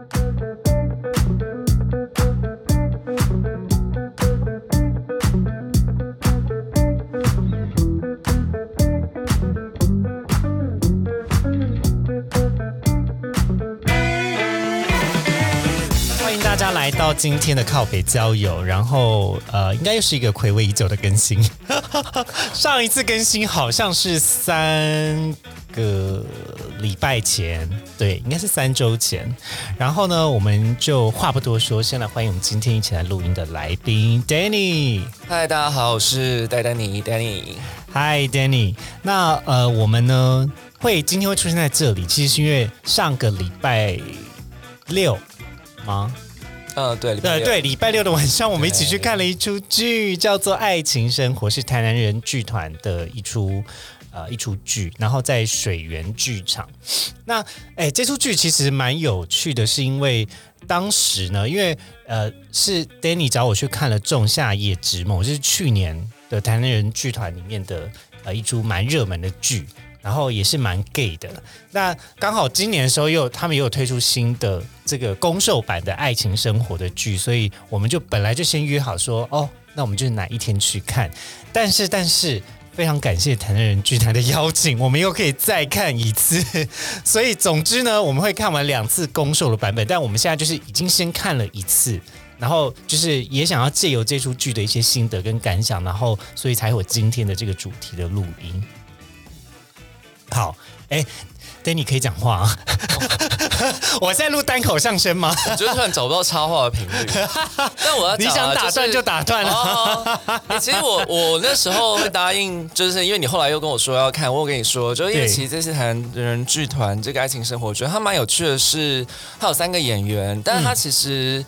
欢迎大家来到今天的靠北交友，然后呃，应该又是一个暌违已久的更新。上一次更新好像是三个礼拜前，对，应该是三周前。然后呢，我们就话不多说，先来欢迎我们今天一起来录音的来宾 Danny。嗨，大家好，我是戴丹尼，Danny。嗨，Danny。那呃，我们呢会今天会出现在这里，其实是因为上个礼拜六吗？嗯，对，对对，礼拜六的晚上，我们一起去看了一出剧，叫做《爱情生活》，是台南人剧团的一出呃一出剧，然后在水源剧场。那哎，这出剧其实蛮有趣的，是因为当时呢，因为呃是 Danny 找我去看了《仲夏夜之梦》，就是去年的台南人剧团里面的呃一出蛮热门的剧。然后也是蛮 gay 的，那刚好今年的时候又他们也有推出新的这个公售版的爱情生活的剧，所以我们就本来就先约好说，哦，那我们就哪一天去看。但是但是非常感谢台南人剧团的邀请，我们又可以再看一次。所以总之呢，我们会看完两次公售的版本，但我们现在就是已经先看了一次。然后就是也想要借由这出剧的一些心得跟感想，然后所以才有今天的这个主题的录音。好，哎，Danny 可以讲话啊！我在录单口相声吗？我觉得突然找不到插话的频率，但我要你想打断就打断了。哦欸其实我我那时候会答应，就是因为你后来又跟我说要看，我有跟你说，就是因为其实这次台南人剧团这个爱情生活，我觉得它蛮有趣的是，它有三个演员，但是它其实。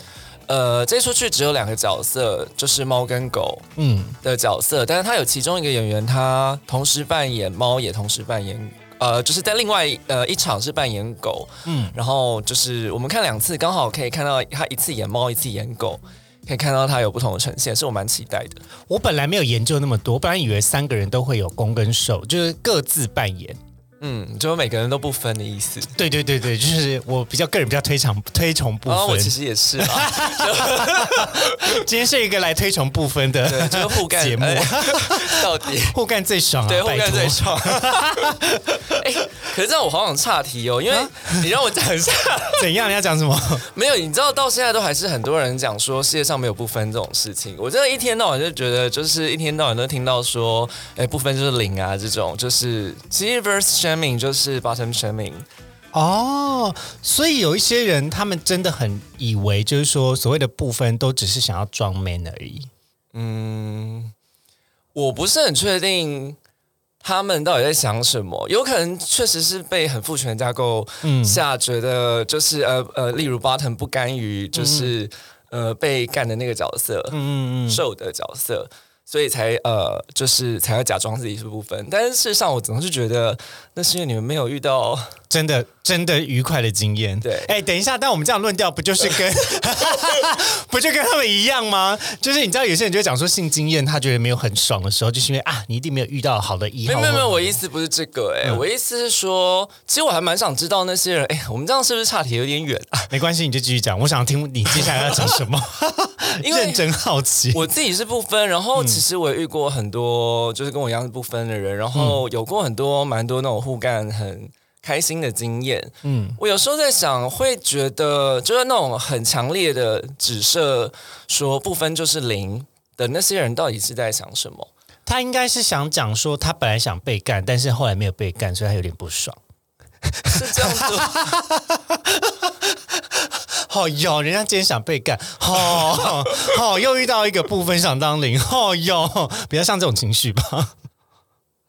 呃，这出剧只有两个角色，就是猫跟狗嗯，的角色，但是他有其中一个演员，他同时扮演猫，也同时扮演，呃，就是在另外呃一场是扮演狗，嗯嗯，然后就是我们看两次，刚好可以看到他一次演猫，一次演狗，可以看到他有不同的呈现，是我蛮期待的。我本来没有研究那么多，我本来以为三个人都会有攻跟受，就是各自扮演。嗯，就每个人都不分的意思。对对对对，就是我比较个人比较推崇推崇不然后我分。其实也是啊，今天是一个来推崇不分的对，就是互干节目，哎 到底互干最爽啊！对互拜托干最爽。哎，可是这样我好想岔题哦，因为你让我讲一下。怎样？你要讲什么？没有，你知道到现在都还是很多人讲说世界上没有不分这种事情。我真的一天到晚就觉得，就是一天到晚都听到说，哎，不分就是零啊，这种就是其实 reverse shaming 就是 bottom。哦，所以有一些人，他们真的很以为，就是说所谓的部分都只是想要装 man 而已。嗯，我不是很确定他们到底在想什么，有可能确实是被很父权架构嗯下觉得就是呃呃，例如 bottom 不甘于就是、呃被干的那个角色，嗯嗯嗯，受的角色，所以才呃，就是才要假装自己是不分。但是事实上，我总是觉得那是因为你们没有遇到，真的真的愉快的经验。对哎，等一下，但我们这样论调，不就是跟 不就跟他们一样吗？就是你知道，有些人就会讲说性经验，他觉得没有很爽的时候，就是因为啊，你一定没有遇到好的一号。没有没有我意思不是这个、哎、嗯我意思是说，其实我还蛮想知道那些人，哎、我们这样是不是差题有点远啊？没关系，你就继续讲。我想听你接下来要讲什么，认真好奇。我自己是不分，然后其实我也遇过很多就是跟我一样是不分的人，然后有过很多蛮多那种互干很开心的经验。嗯，我有时候在想，会觉得就是那种很强烈的指涉说不分就是零的那些人，到底是在想什么？他应该是想讲说，他本来想被干，但是后来没有被干，所以他有点不爽。是这样子吗？哦哟，人家今天想被干，哦哦，又遇到一个部分想当零，哦哟，比较像这种情绪吧。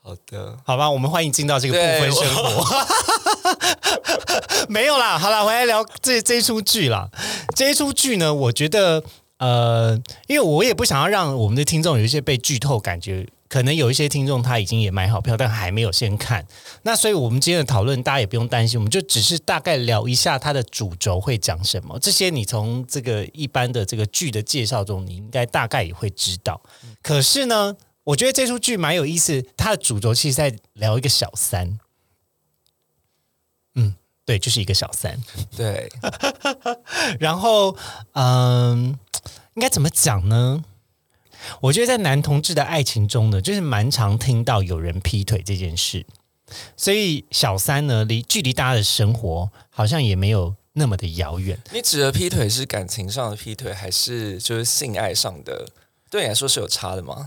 好的，好吧，我们欢迎进到这个部分生活。没有啦，好啦，回来聊这这一出剧啦。这一出剧呢，我觉得呃，因为我也不想要让我们的听众有一些被剧透感觉。可能有一些听众他已经也买好票，但还没有先看。那所以我们今天的讨论，大家也不用担心，我们就只是大概聊一下它的主轴会讲什么。这些你从这个一般的这个剧的介绍中，你应该大概也会知道。可是呢，我觉得这出剧蛮有意思，它的主轴其实在聊一个小三。嗯，对，就是一个小三。对，然后，嗯，应该怎么讲呢？我觉得在男同志的爱情中呢，就是蛮常听到有人劈腿这件事，所以小三呢，离距离大家的生活好像也没有那么的遥远。你指的劈腿是感情上的劈腿，还是就是性爱上的？对你来说是有差的吗？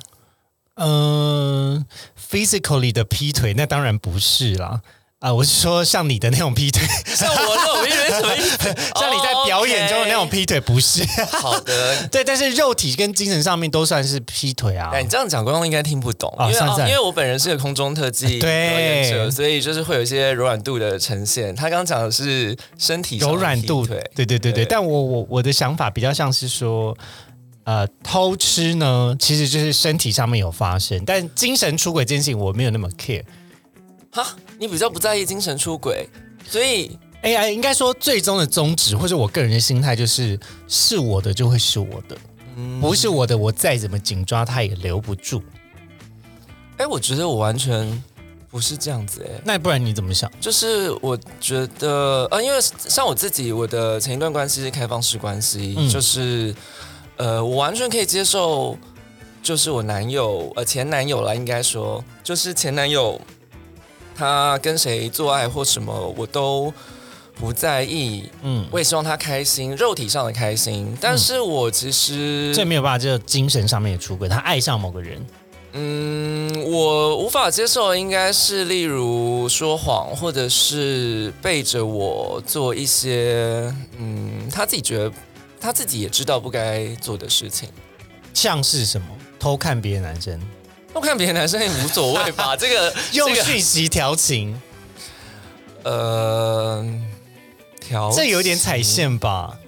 嗯，physically 的劈腿那当然不是啦。啊，我是说像你的那种劈腿，像我那种劈腿什么意思？像你在表演中的那种劈腿不是？好的，对，但是肉体跟精神上面都算是劈腿啊。哎，你这样讲观众应该听不懂，因为因为我本人是个空中特技表演者，所以就是会有一些柔软度的呈现。他刚刚讲的是身体柔软度，对对对对对。但我我我的想法比较像是说。呃，偷吃呢，其实就是身体上面有发生，但精神出轨这件事情我没有那么 care。哈，你比较不在意精神出轨，所以 AI 应该说最终的宗旨，或者我个人的心态就是，是我的就会是我的，不是我的，我再怎么紧抓它也留不住。哎，我觉得我完全不是这样子哎，那不然你怎么想？就是我觉得，呃，因为像我自己，我的前一段关系是开放式关系，就是。呃，我完全可以接受，就是我男友，呃，前男友了，应该说，就是前男友，他跟谁做爱或什么，我都不在意，嗯，我也希望他开心，肉体上的开心，但是我其实这没有办法，就精神上面也出轨，他爱上某个人，嗯，我无法接受，应该是例如说谎，或者是背着我做一些，嗯，他自己觉得。他自己也知道不该做的事情，像是什么？偷看别的男生，偷看别的男生也无所谓吧？这个用讯息调情，呃，调这有点踩线吧？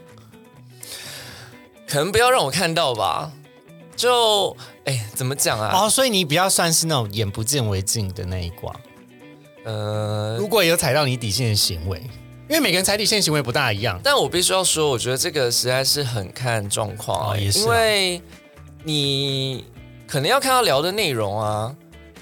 可能不要让我看到吧？就哎，怎么讲啊？哦，所以你比较算是那种眼不见为净的那一挂。呃，如果有踩到你底线的行为。因为每个人踩底线行为不大一样，但我必须要说，我觉得这个实在是很看状况啊。因为你可能要看他聊的内容啊，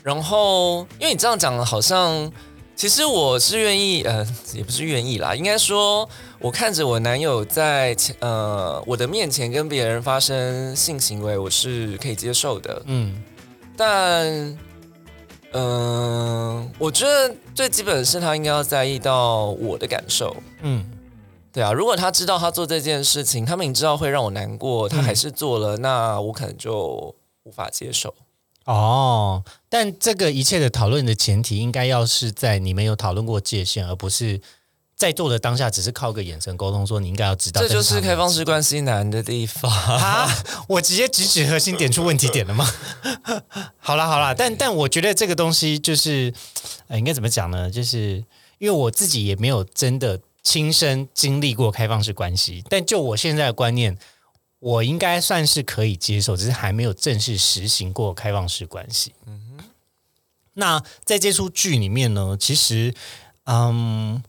然后因为你这样讲，好像其实我是愿意，呃，也不是愿意啦，应该说，我看着我男友在呃我的面前跟别人发生性行为，我是可以接受的。嗯，但。嗯，我觉得最基本的是他应该要在意到我的感受。嗯，对啊，如果他知道他做这件事情，他明知道会让我难过，他还是做了，那我可能就无法接受。哦，但这个一切的讨论的前提，应该要是在你们有讨论过界限，而不是。在座的当下，只是靠个眼神沟通，说你应该要知道，这就是开放式关系难的地方啊！我直接直指核心，点出问题点了吗？好了好了，但但我觉得这个东西就是，呃，应该怎么讲呢？就是因为我自己也没有真的亲身经历过开放式关系，但就我现在的观念，我应该算是可以接受，只是还没有正式实行过开放式关系。嗯哼，那在这出剧里面呢，其实，嗯。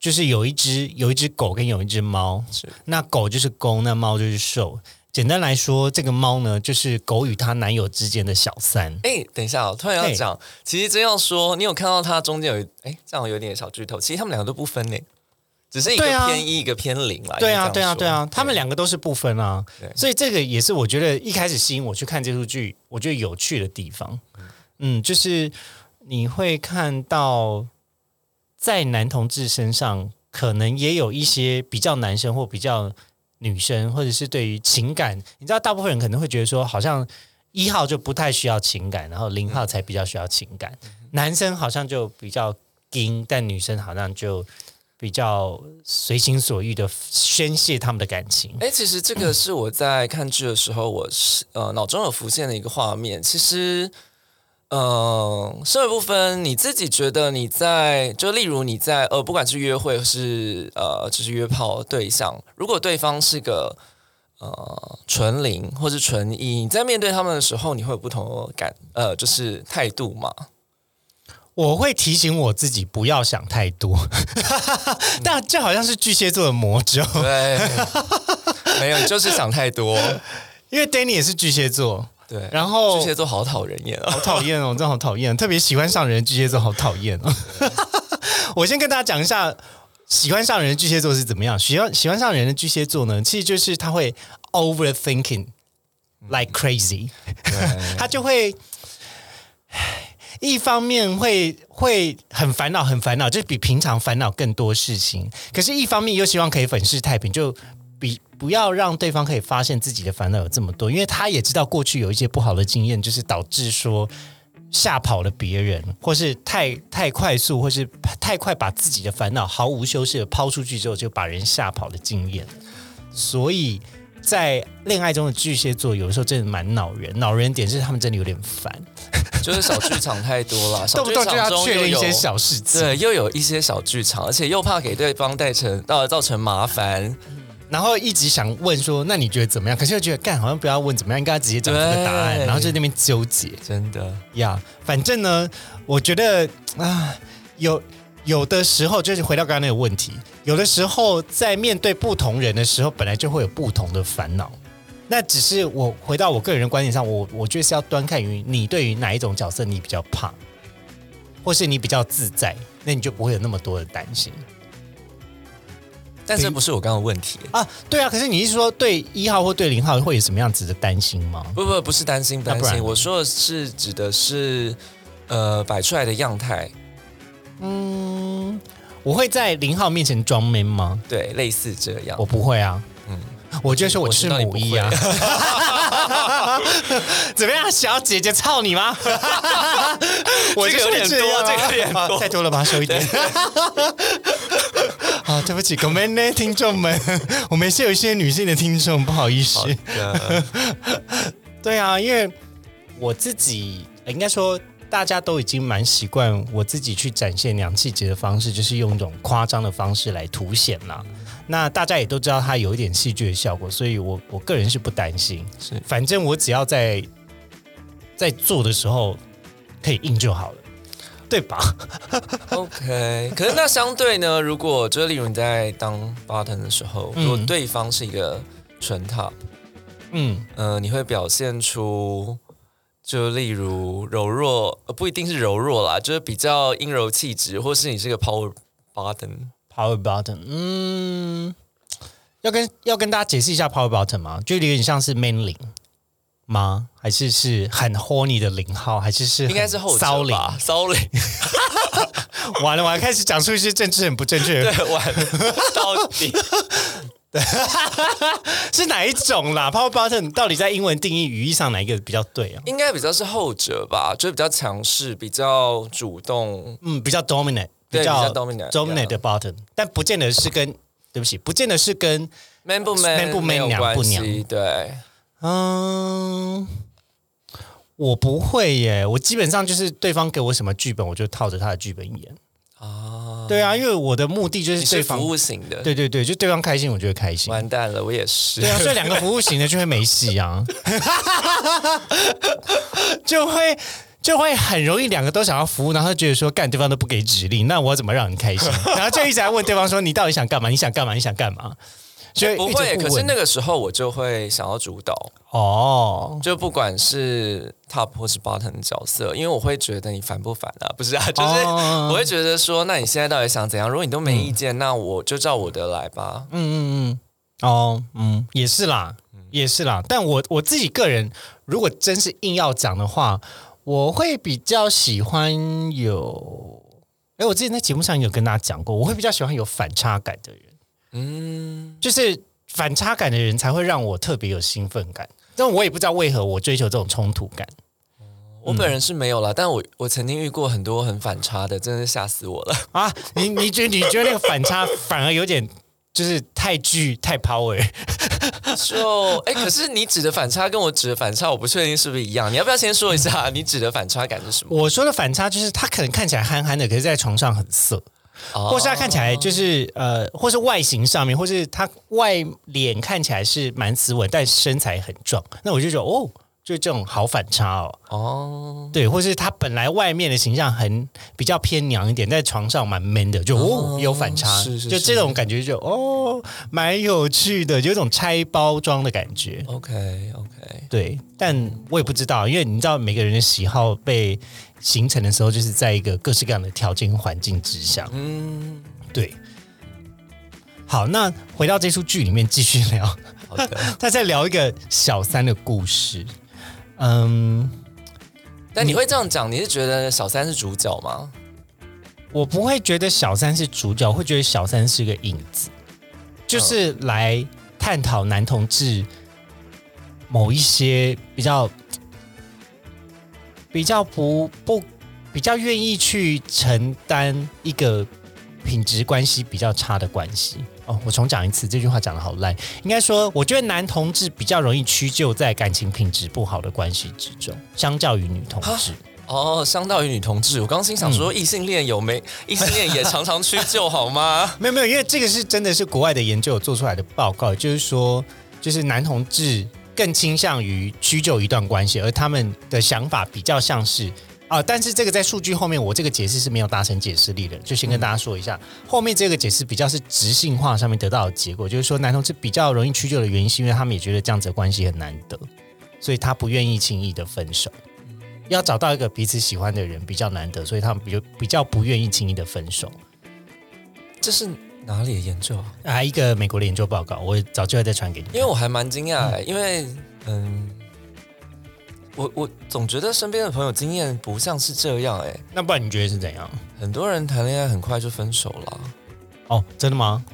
就是有一只有一只狗跟有一只猫，那狗就是公，那猫就是受。简单来说，这个猫呢，就是狗与她男友之间的小三。哎，等一下，我突然要讲，其实真要说，你有看到它中间有哎，这样有点小剧透。其实他们两个都不分呢，只是一个偏一，一个偏零啦。对啊，对啊，对啊，他们两个都是不分啊。所以这个也是我觉得一开始吸引我去看这部剧，我觉得有趣的地方。嗯，就是你会看到。在男同志身上，可能也有一些比较男生或比较女生，或者是对于情感，你知道，大部分人可能会觉得说，好像一号就不太需要情感，然后零号才比较需要情感。男生好像就比较硬，但女生好像就比较随心所欲的宣泄他们的感情。哎，其实这个是我在看剧的时候，我是呃脑中有浮现的一个画面。其实。嗯，社会部分，你自己觉得你在就例如你在呃，不管是约会是呃，就是约炮对象，如果对方是个呃纯零或是纯一，你在面对他们的时候，你会有不同的感呃，就是态度吗？我会提醒我自己不要想太多，但这好像是巨蟹座的魔咒。对，没有，就是想太多，因为 Danny 也是巨蟹座。对，然后巨蟹座好讨人厌啊，好讨厌哦，真的好讨厌，特别喜欢上人巨蟹座好讨厌哦。我先跟大家讲一下，喜欢上人的巨蟹座是怎么样？喜欢喜欢上人的巨蟹座呢，其实就是他会 overthinking like crazy，对他就会。一方面会会很烦恼，很烦恼，就是比平常烦恼更多事情。可是，一方面又希望可以粉饰太平，就比不要让对方可以发现自己的烦恼有这么多，因为他也知道过去有一些不好的经验，就是导致说吓跑了别人，或是太太快速，或是太快把自己的烦恼毫无修饰的抛出去之后，就把人吓跑的经验。所以在恋爱中的巨蟹座，有的时候真的蛮恼人，恼人点是他们真的有点烦，就是小剧场太多了，小动不剧动就要确认一些小事情。对，又有一些小剧场，而且又怕给对方带成到造成麻烦，然后一直想问说，那你觉得怎么样？可是又觉得干好像不要问怎么样，应该直接讲这个答案，然后就在那边纠结真的。呀。反正呢，我觉得啊，有有的时候就是回到刚刚那个问题，有的时候在面对不同人的时候，本来就会有不同的烦恼。那只是我回到我个人的观点上，我我觉得是要端看于你对于哪一种角色你比较怕，或是你比较自在，那你就不会有那么多的担心。但这不是我刚刚的问题，啊，对啊，可是你是说对一号或对零号会有什么样子的担心吗？不不不是担心不担心，我说的是指的是呃摆出来的样态，嗯，我会在零号面前装 man 吗？对，类似这样我。不会啊，嗯，我就说我我是母一啊。怎么样，小姐姐操你吗？我有点多这个有点多啊 太多了吧，收一点。啊，对不起，各位呢听众们，我们是有一些女性的听众，不好意思。对啊，因为我自己呃应该说，大家都已经蛮习惯我自己去展现娘气节的方式，就是用一种夸张的方式来凸显啦。那大家也都知道它有一点戏剧的效果，所以我我个人是不担心。是反正我只要在在做的时候可以硬就好了，对吧？OK。可是那相对呢，如果就是例如你在当 button 的时候，嗯如果对方是一个纯 top，嗯，呃，你会表现出。就例如柔弱，呃，不一定是柔弱啦，就是比较阴柔气质，或是你是个 power button，Power button，嗯，要跟要跟大家解释一下 Power button 吗？就有点像是 man 零吗？还是是很 horny 的零号？还是是应该是后者骚零？吧？骚零，完了，我还开始讲出一些政治很不正确的，对，完了，到底 是哪一种啦？Power button 到底在英文定义语义上哪一个比较对啊？应该比较是后者吧，就是比较强势，比较主动，嗯，比较 dominant，比较 dominant，dominant 的 button，但不见得是跟对不起，不见得是跟 man 不 man man 不 man，有娘不关系娘对，嗯。我不会耶，我基本上就是对方给我什么剧本，我就套着他的剧本演。啊，对啊，因为我的目的就是是对方服，务型的，对对对，就对方开心，我就会开心。完蛋了，我也是，对啊，所以两个服务型的就会没戏啊，就会就会很容易两个都想要服务，然后觉得说干对方都不给指令，那我怎么让你开心？然后就一直在问对方说你到底想干嘛？你想干嘛？你想干嘛？所以不会，可是那个个时候我就会想要主导，哦，就不管是 top 或是 bottom 的角色，因为我会觉得你烦不烦啊？不是啊，就是哦我会觉得说，那你现在到底想怎样？如果你都没意见，那我就照我的来吧。嗯嗯嗯，哦，嗯，也是啦，也是啦。但我我自己个人，如果真是硬要讲的话，我会比较喜欢有，哎，我之前在节目上有跟大家讲过，我会比较喜欢有反差感的人，嗯，就是反差感的人才会让我特别有兴奋感。但我也不知道为何我追求这种冲突感。我本人是没有啦，但我我曾经遇过很多很反差的，真的是吓死我了。啊，你你觉得你觉得那个反差反而有点就是太巨太 power，就哎、可是你指的反差跟我指的反差，我不确定是不是一样。你要不要先说一下你指的反差感是什么？我说的反差就是他可能看起来憨憨的，可是在床上很色。哦或是他看起来就是呃，或是外形上面，或是他外脸看起来是蛮斯文，但身材很壮，那我就觉得哦，就是这种好反差哦。哦，对，或是他本来外面的形象很比较偏娘一点，在床上蛮 man 的，就哦哦有反差，是是就是这种感觉就哦蛮有趣的，有一种拆包装的感觉。OK OK，对，但我也不知道，因为你知道每个人的喜好被形成的时候，就是在一个各式各样的条件环境之下。嗯，对，好，那回到这出剧里面继续聊，好的，他在聊一个小三的故事。嗯，但你会这样讲，你是觉得小三是主角吗？我不会觉得小三是主角，我会觉得小三是个影子，就是来探讨男同志某一些比较比较不不比较愿意去承担一个品质关系比较差的关系。哦，我重讲一次，这句话讲的好烂。应该说，我觉得男同志比较容易屈就在感情品质不好的关系之中，相较于女同志。哦，相较于女同志，我刚心想说，异性恋有没？异性恋也常常屈就好吗？没有没有，因为这个是真的是国外的研究有做出来的报告，就是说，就是男同志更倾向于屈就一段关系，而他们的想法比较像是啊，但是这个在数据后面，我这个解释是没有达成解释力的，就先跟大家说一下，后面这个解释比较是直性化上面得到的结果，就是说男同志比较容易屈就的原因，是因为他们也觉得这样子的关系很难得，所以他不愿意轻易的分手。要找到一个彼此喜欢的人比较难得，所以他们比较比较不愿意轻易的分手。这是哪里的研究啊？啊，一个美国的研究报告，我早就会再传给你。因为我还蛮惊讶，因为嗯，我我总觉得身边的朋友经验不像是这样，哎，那不然你觉得是怎样？很多人谈恋爱很快就分手了。哦，真的吗？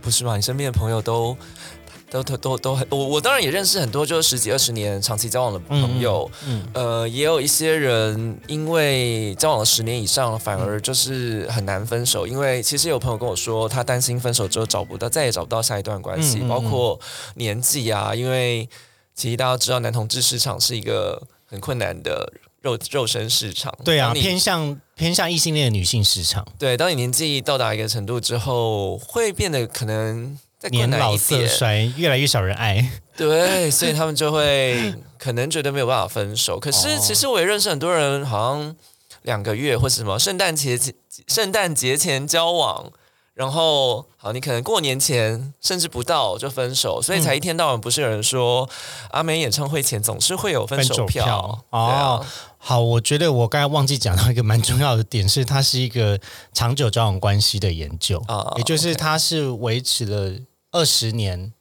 不是吧？你身边的朋友都？都都都都很，我我当然也认识很多，就是十几二十年长期交往的朋友，嗯，呃，也有一些人因为交往了十年以上，反而就是很难分手，因为其实有朋友跟我说，他担心分手之后找不到，再也找不到下一段关系，包括年纪啊，因为其实大家知道，男同志市场是一个很困难的肉肉身市场，对啊，偏向偏向异性恋的女性市场，对，当你年纪到达一个程度之后，会变得可能。年老色衰，越来越少人爱。对，所以他们就会可能觉得没有办法分手。可是其实我也认识很多人，好像两个月或是什么圣诞节圣诞节前交往，然后好，你可能过年前甚至不到就分手，所以才一天到晚不是有人说阿美演唱会前总是会有分手票哦。好，我觉得我刚才忘记讲到一个蛮重要的点，是它是一个长久交往关系的研究啊，也就是它是维持了。二十年，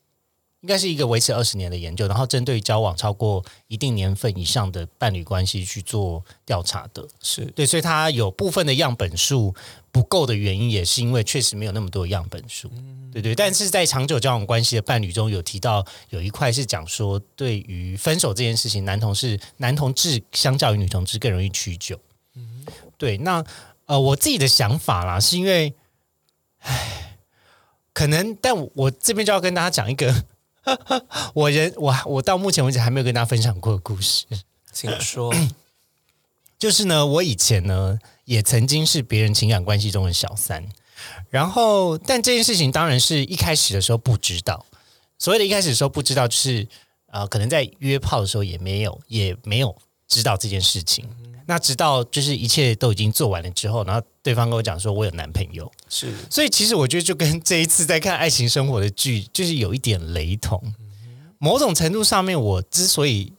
应该是一个维持二十年的研究，然后针对交往超过一定年份以上的伴侣关系去做调查的，是对，所以它有部分的样本数不够的原因，也是因为确实没有那么多样本数，对对。但是在长久交往关系的伴侣中有提到有一块是讲说，对于分手这件事情，男同事男同志相较于女同志更容易屈就，嗯，对。那呃，我自己的想法啦，是因为，唉。可能，但我这边就要跟大家讲一个，我人我我到目前为止还没有跟大家分享过的故事，请说。就是呢，我以前呢也曾经是别人情感关系中的小三，然后但这件事情当然是一开始的时候不知道，所谓的一开始的时候不知道，就是呃，可能在约炮的时候也没有也没有知道这件事情。那直到就是一切都已经做完了之后，然后对方跟我讲说，我有男朋友，是，所以其实我觉得就跟这一次在看爱情生活的剧，就是有一点雷同。某种程度上面，我之所以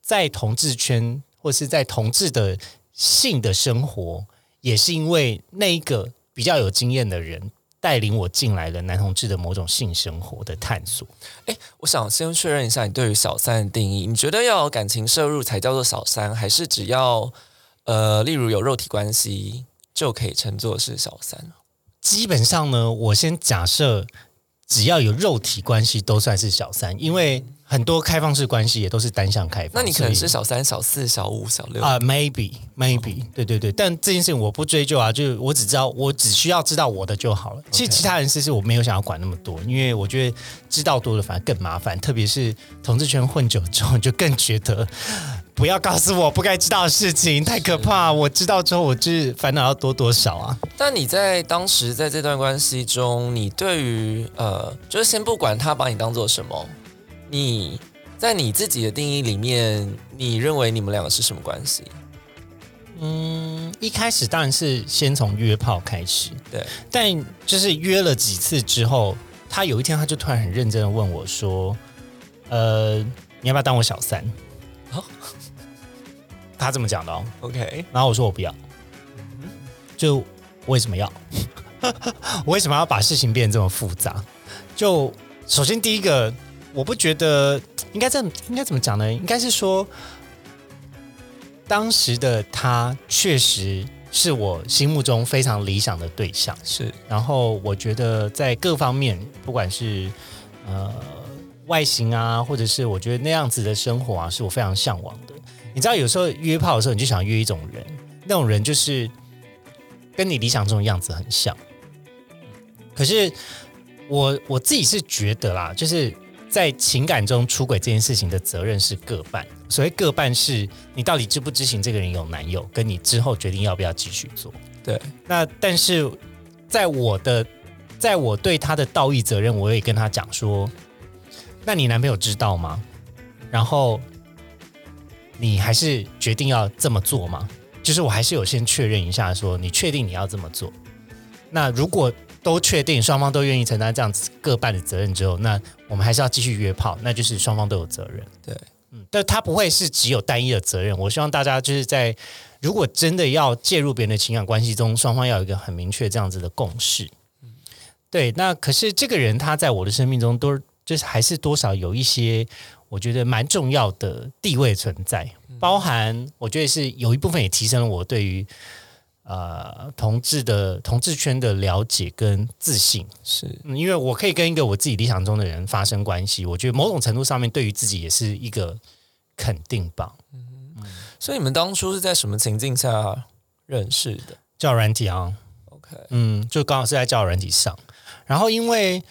在同志圈或是在同志的性的生活，也是因为那一个比较有经验的人。带领我进来了男同志的某种性生活的探索。哎，我想先确认一下你对于小三的定义，你觉得要有感情摄入才叫做小三，还是只要呃，例如有肉体关系就可以称作是小三？基本上呢，我先假设只要有肉体关系都算是小三，因为。很多开放式关系也都是单向开放，那你可能是小三、小四、小五、小六啊？Maybe, maybe，对对对。但这件事情我不追究啊，就是我只知道，我只需要知道我的就好了。其实其他人事是我没有想要管那么多，因为我觉得知道多了反而更麻烦。特别是同志圈混久之后，就更觉得不要告诉我不该知道的事情，太可怕。我知道之后，我就是烦恼要多多少啊？但你在当时在这段关系中，你对于呃，就是先不管他把你当做什么。你在你自己的定义里面，你认为你们两个是什么关系？嗯，一开始当然是先从约炮开始，对。但就是约了几次之后，他有一天他就突然很认真的问我说：“呃，你要不要当我小三？”他这么讲的哦。OK，然后我说我不要。就为什么要？我 为什么要把事情变得这么复杂？就首先第一个，我不觉得应该这么应该怎么讲呢？应该是说，当时的他确实是我心目中非常理想的对象。是然后我觉得在各方面，不管是呃外形啊，或者是我觉得那样子的生活啊，是我非常向往的。你知道，有时候约炮的时候，你就想约一种人，那种人就是跟你理想中的样子很像。可是我我自己是觉得啦，就是在情感中出轨这件事情的责任是各半。所谓各半，是你到底知不知情这个人有男友，跟你之后决定要不要继续做。对，那但是在我的，在我对他的道义责任，我也跟他讲说，那你男朋友知道吗？然后你还是决定要这么做吗？就是我还是有先确认一下，说你确定你要这么做？那如果都确定，双方都愿意承担这样子各半的责任之后，那我们还是要继续约炮，那就是双方都有责任。对，嗯，但他不会是只有单一的责任。我希望大家就是在如果真的要介入别人的情感关系中，双方要有一个很明确这样子的共识。嗯对，那可是这个人他在我的生命中都就是还是多少有一些我觉得蛮重要的地位存在，包含我觉得是有一部分也提升了我对于呃同志的同志圈的了解跟自信。是嗯，因为我可以跟一个我自己理想中的人发生关系，我觉得某种程度上面对于自己也是一个肯定吧。嗯所以你们当初是在什么情境下认识的交友软体啊，？OK，嗯，就刚好是在交友软体上，然后因为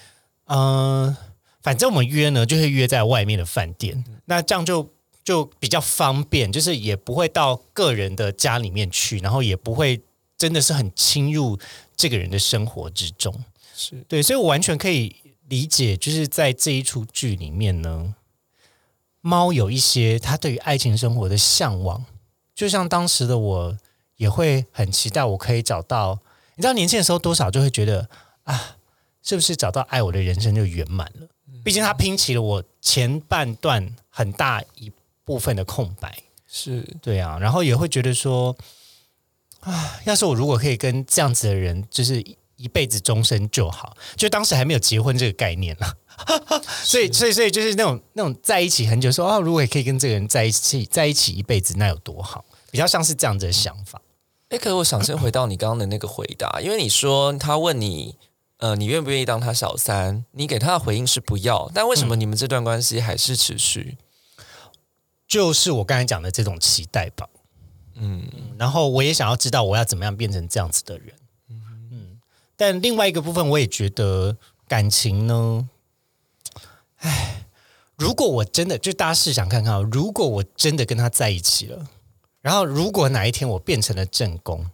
嗯、呃反正我们约呢就会约在外面的饭店，那这样就就比较方便，就是也不会到个人的家里面去，然后也不会真的是很侵入这个人的生活之中。是对，所以我完全可以理解，就是在这一出剧里面呢，猫有一些它对于爱情生活的向往，就像当时的我也会很期待，我可以找到，你知道年轻的时候多少就会觉得啊，是不是找到爱我的人生就圆满了？毕竟它拼起了我前半段很大一部分的空白。是对啊，然后也会觉得说，啊，要是我如果可以跟这样子的人，就是一一辈子终身就好。就当时还没有结婚这个概念 啦，所以所以所以就是那种那种在一起很久说，啊，如果也可以跟这个人在一起在一起一辈子，那有多好？比较像是这样子的想法。哎，可是我想先回到你刚刚的那个回答，因为你说他问你，呃，你愿不愿意当他小三？你给他的回应是不要，但为什么你们这段关系还是持续？就是我刚才讲的这种期待吧。嗯，然后我也想要知道我要怎么样变成这样子的人。嗯，但另外一个部分，我也觉得感情呢，唉，如果我真的就大家试想看看哦，如果我真的跟他在一起了，然后如果哪一天我变成了正宫，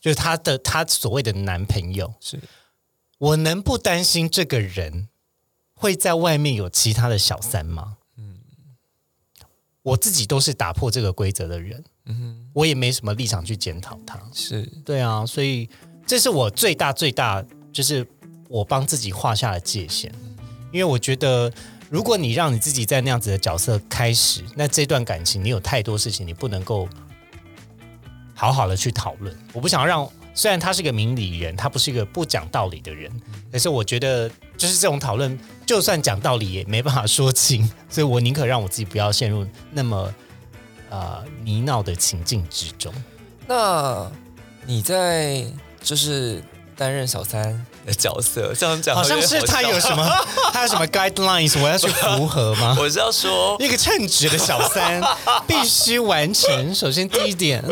就是他的他所谓的男朋友，是我能不担心这个人会在外面有其他的小三吗？我自己都是打破这个规则的人，我也没什么立场去检讨他。是。对啊，所以这是我最大最大，就是我帮自己画下了界限，因为我觉得，如果你让你自己在那样子的角色开始，那这段感情你有太多事情你不能够好好的去讨论。我不想让，虽然他是个明理人，他不是一个不讲道理的人，可是我觉得就是这种讨论，就算讲道理也没办法说清，所以我宁可让我自己不要陷入那么呃泥淖的情境之中。那你在就是担任小三的角色，这样讲好像是他有什么，他有什么 guidelines，我要去符合吗？我是要说，一个称职的小三 必须完成。首先，第一点，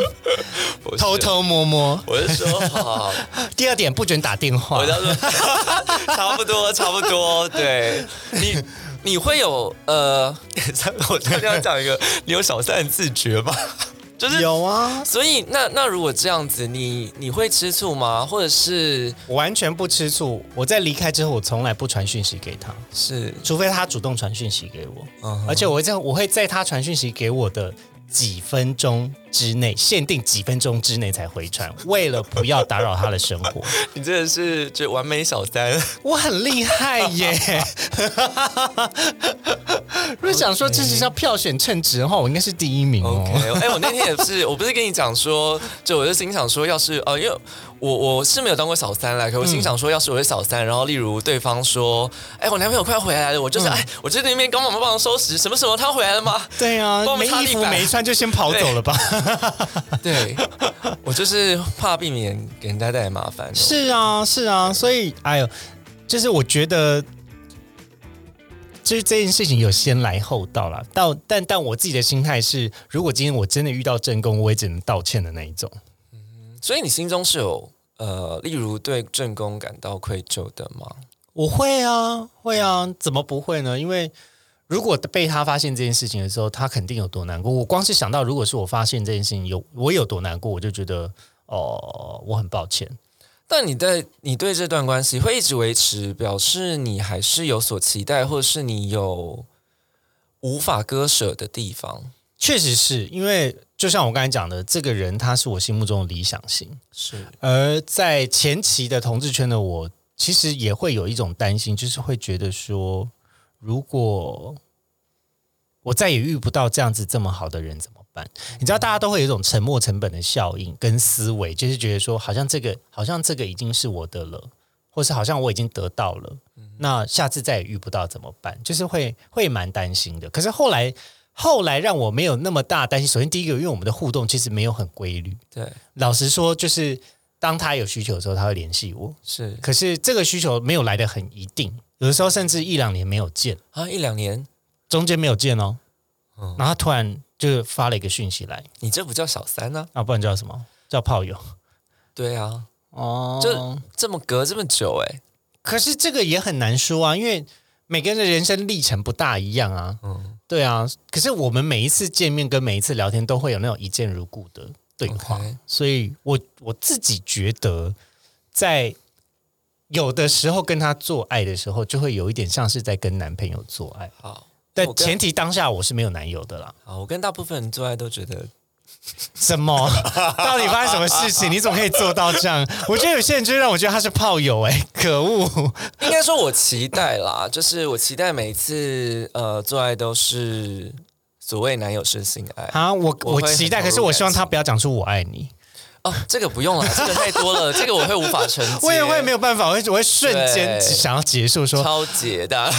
偷，偷摸摸；我是说，好第二点，不准打电话我。要说，差不多，差不多，对你。你会有呃，我这要讲一个，你有小三的自觉吗？就是，有啊，所以那那如果这样子，你你会吃醋吗？或者是我完全不吃醋。我在离开之后，我从来不传讯息给他，是，除非他主动传讯息给我。而且我会这样，我会在他传讯息给我的几分钟之内，限定几分钟之内才回传，为了不要打扰他的生活。你真的是这完美小三，我很厉害耶！如果想说这是要票选称职的话，我应该是第一名哦。OK，哎、我那天也是，我不是跟你讲说，就我就心想说，要是呃，因为我我是没有当过小三啦，可我心想说，要是我是小三，然后例如对方说，哎、我男朋友快回来了，我就是、哎，我就在那边帮忙忙帮忙收拾，什么什么，他回来了吗？对啊帮我，们没衣服没穿就先跑走了吧？对，我就是怕避免给人家带来麻烦。是啊，是啊，所以哎呦，就是我觉得。就是这件事情有先来后到啦，到但但我自己的心态是，如果今天我真的遇到正宫，我也只能道歉的那一种。所以你心中是有呃，例如对正宫感到愧疚的吗？我会啊，会啊，怎么不会呢？因为如果被他发现这件事情的时候，他肯定有多难过。我光是想到，如果是我发现这件事情有我有多难过，我就觉得哦，我很抱歉。但你在你对这段关系会一直维持，表示你还是有所期待，或者是你有无法割舍的地方。确实是因为，就像我刚才讲的，这个人他是我心目中的理想型，是而在前期的同志圈的我，其实也会有一种担心，就是会觉得说，如果我再也遇不到这样子这么好的人怎么办？你知道，大家都会有一种沉没成本的效应跟思维，就是觉得说，好像这个好像这个已经是我的了，或是好像我已经得到了，那下次再也遇不到怎么办？就是会会蛮担心的。可是后来后来让我没有那么大担心。首先第一个，因为我们的互动其实没有很规律，对，老实说，就是当他有需求的时候，他会联系我。是。可是这个需求没有来的很一定，有的时候甚至一两年没有见，啊，一两年，中间没有见哦，然后他突然就发了一个讯息来，你这不叫小三呢、啊，不然叫什么？叫炮友。对啊，哦。就这么隔这么久、哎，可是这个也很难说啊，因为每个人的人生历程不大一样啊。嗯，对啊，可是我们每一次见面跟每一次聊天都会有那种一见如故的对话所以我我自己觉得，在有的时候跟他做爱的时候，就会有一点像是在跟男朋友做爱，好。但前提当下我是没有男友的啦。好，我跟大部分人做爱都觉得，什么？到底发生什么事情？你怎么可以做到这样？我觉得有些人就让我觉得他是炮友、哎，可恶！应该说我期待啦，就是我期待每一次呃做爱都是所谓男友是性爱啊，我我我期待，可是我希望他不要讲出我爱你。哦，这个不用了，这个太多了，这个我会无法承接，我也会没有办法，我会我会瞬间想要结束说，超解的。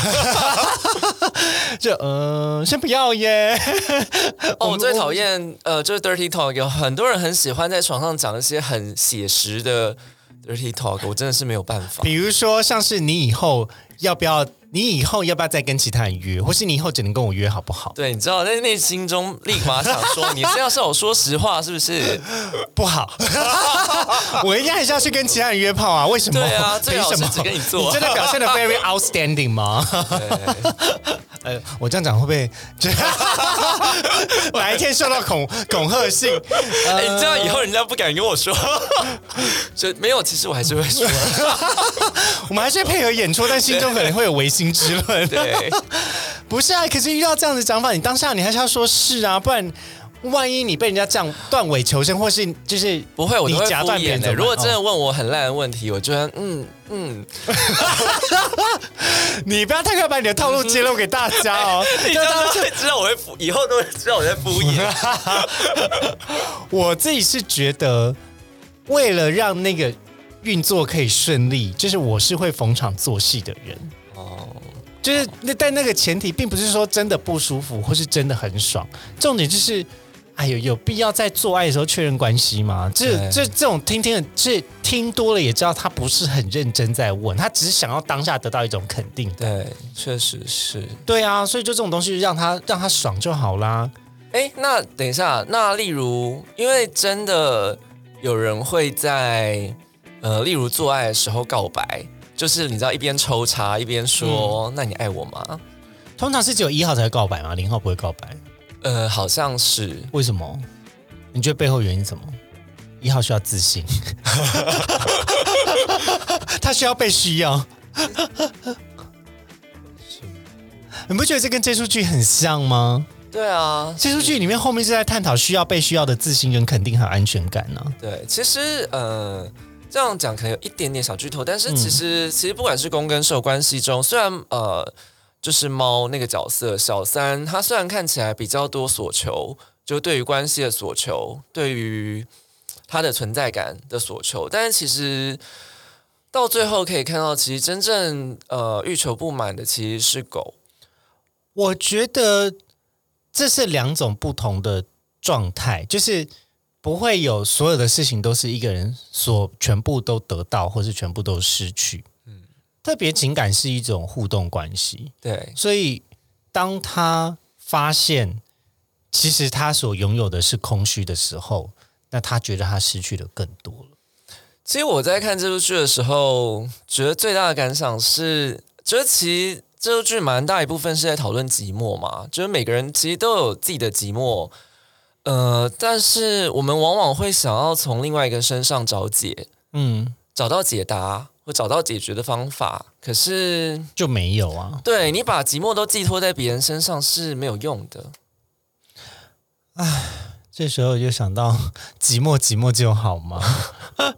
就呃，先不要耶。哦，我最讨厌呃，就是 dirty talk，有很多人很喜欢在床上讲一些很写实的 dirty talk，我真的是没有办法。比如说，像是你以后要不要，你以后要不要再跟其他人约，或是你以后只能跟我约好不好？对，你知道在内心中立马想说，你是要是我说实话是不是？不好，我应该还是要去跟其他人约炮啊？为什么？对啊最好凭什么是只跟你做你真的表现的 very outstanding 吗？我这样讲会不会就哪一天受到恐恐吓信？哎、你这样以后人家不敢跟我说，就没有，其实我还是会说。我们还是会配合演出，但心中可能会有唯心之论。对，不是啊，可是遇到这样的讲法，你当下你还是要说是啊，不然万一你被人家这样断尾求生，或是就是不会，我都会敷衍的。如果真的哦问我很烂的问题，我就会嗯嗯，你不要太快把你的套路揭露给大家哦。你这样就会知道我会敷，以后都会知道我在敷衍。我自己是觉得，为了让那个运作可以顺利，就是我是会逢场作戏的人。哦，就是那但那个前提并不是说真的不舒服或是真的很爽，重点就是，哎呦，有必要在做爱的时候确认关系吗？这这这种听听的，这听多了也知道他不是很认真在问，他只是想要当下得到一种肯定。对，确实是。对啊，所以就这种东西让他让他爽就好啦。哎，那等一下，那例如，因为真的有人会在呃，例如做爱的时候告白，就是你知道一边抽查一边说：“那你爱我吗通常是只有一号才会告白吗？零号不会告白，？”呃，好像是。为什么？你觉得背后原因是什么？一号需要自信，他需要被需要。你不觉得这跟这出剧很像吗？对啊，这出剧里面后面是在探讨需要被需要的自信跟肯定和安全感呢、对，其实呃，这样讲可能有一点点小剧透，但是嗯其实、其实不管是公跟受关系中，虽然呃就是猫那个角色小三，他虽然看起来比较多所求，就对于关系的所求，对于他的存在感的所求，但是其实到最后可以看到，其实真正呃欲求不满的其实是狗。我觉得这是两种不同的状态，就是不会有所有的事情都是一个人所全部都得到，或是全部都失去。嗯，特别情感是一种互动关系，对，所以当他发现其实他所拥有的是空虚的时候，那他觉得他失去的更多了。其实我在看这部剧的时候，觉得最大的感想是，觉得其实这部剧蛮大一部分是在讨论寂寞嘛，就是每个人其实都有自己的寂寞，呃，但是我们往往会想要从另外一个身上找解，嗯，找到解答或找到解决的方法，可是就没有啊。对你把寂寞都寄托在别人身上是没有用的。唉这时候就想到寂寞寂寞就好吗？